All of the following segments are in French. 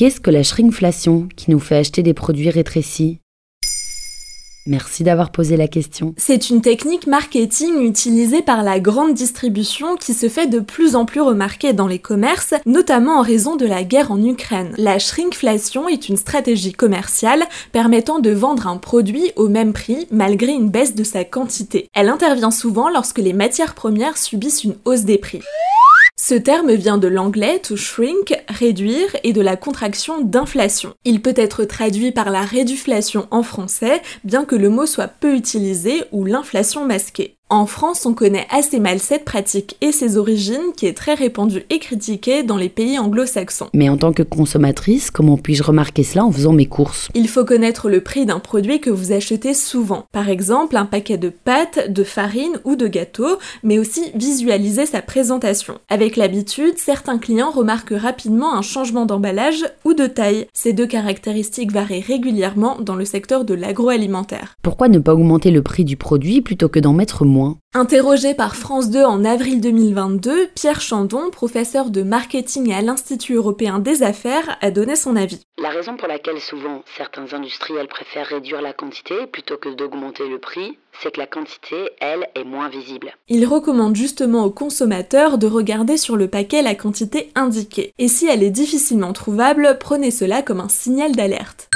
Qu'est-ce que la shrinkflation qui nous fait acheter des produits rétrécis? Merci d'avoir posé la question. C'est une technique marketing utilisée par la grande distribution qui se fait de plus en plus remarquer dans les commerces, notamment en raison de la guerre en Ukraine. La shrinkflation est une stratégie commerciale permettant de vendre un produit au même prix malgré une baisse de sa quantité. Elle intervient souvent lorsque les matières premières subissent une hausse des prix. Ce terme vient de l'anglais to shrink, réduire, et de la contraction d'inflation. Il peut être traduit par la réduflation en français, bien que le mot soit peu utilisé, ou l'inflation masquée. En France, on connaît assez mal cette pratique et ses origines qui est très répandue et critiquée dans les pays anglo-saxons. Mais en tant que consommatrice, comment puis-je remarquer cela en faisant mes courses? Il faut connaître le prix d'un produit que vous achetez souvent. Par exemple, un paquet de pâtes, de farine ou de gâteaux, mais aussi visualiser sa présentation. Avec l'habitude, certains clients remarquent rapidement un changement d'emballage ou de taille. Ces deux caractéristiques varient régulièrement dans le secteur de l'agroalimentaire. Pourquoi ne pas augmenter le prix du produit plutôt que d'en mettre moins? Interrogé par France 2 en avril 2022, Pierre Chandon, professeur de marketing à l'Institut européen des affaires, a donné son avis. La raison pour laquelle souvent certains industriels préfèrent réduire la quantité plutôt que d'augmenter le prix, c'est que la quantité, elle, est moins visible. Il recommande justement aux consommateurs de regarder sur le paquet la quantité indiquée. Et si elle est difficilement trouvable, prenez cela comme un signal d'alerte.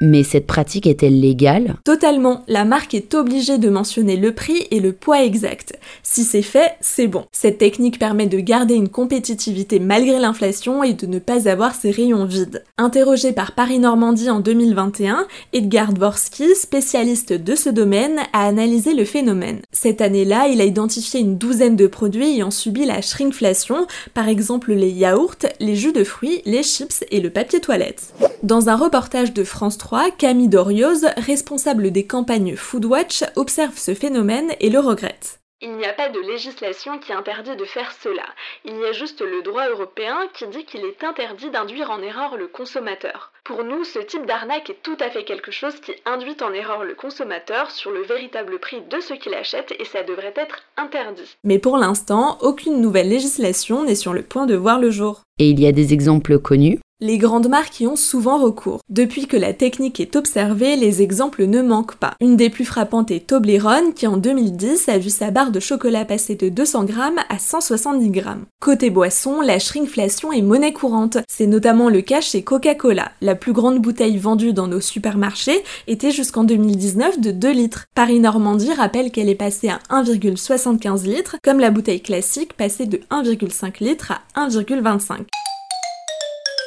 Mais cette pratique est-elle légale? Totalement. La marque est obligée de mentionner le prix et le poids exact. Si c'est fait, c'est bon. Cette technique permet de garder une compétitivité malgré l'inflation et de ne pas avoir ses rayons vides. Interrogé par Paris Normandie en 2021, Edgar Dvorsky, spécialiste de ce domaine, a analysé le phénomène. Cette année-là, il a identifié une douzaine de produits ayant subi la shrinkflation, par exemple les yaourts, les jus de fruits, les chips et le papier toilette. Dans un reportage de France 3, Camille Dorioz, responsable des campagnes Foodwatch, observe ce phénomène et le regrette. Il n'y a pas de législation qui interdit de faire cela. Il y a juste le droit européen qui dit qu'il est interdit d'induire en erreur le consommateur. Pour nous, ce type d'arnaque est tout à fait quelque chose qui induit en erreur le consommateur sur le véritable prix de ce qu'il achète et ça devrait être interdit. Mais pour l'instant, aucune nouvelle législation n'est sur le point de voir le jour. Et il y a des exemples connus les grandes marques y ont souvent recours. Depuis que la technique est observée, les exemples ne manquent pas. Une des plus frappantes est Toblerone qui en 2010 a vu sa barre de chocolat passer de 200 grammes à 170 grammes. Côté boisson, la shrinkflation est monnaie courante. C'est notamment le cas chez Coca-Cola. La plus grande bouteille vendue dans nos supermarchés était jusqu'en 2019 de 2 litres. Paris-Normandie rappelle qu'elle est passée à 1,75 litres, comme la bouteille classique passée de 1,5 litres à 1,25.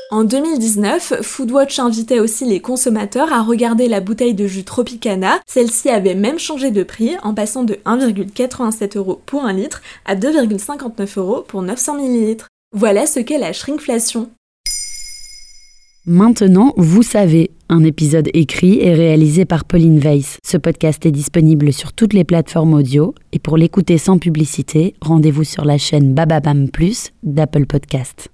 En 2019, Foodwatch invitait aussi les consommateurs à regarder la bouteille de jus Tropicana. Celle-ci avait même changé de prix en passant de 1,87 euros pour un litre à 2,59 euros pour 900 ml. Voilà ce qu'est la shrinkflation. Maintenant, vous savez, un épisode écrit et réalisé par Pauline Weiss. Ce podcast est disponible sur toutes les plateformes audio et pour l'écouter sans publicité, rendez-vous sur la chaîne Bababam Plus d'Apple Podcast.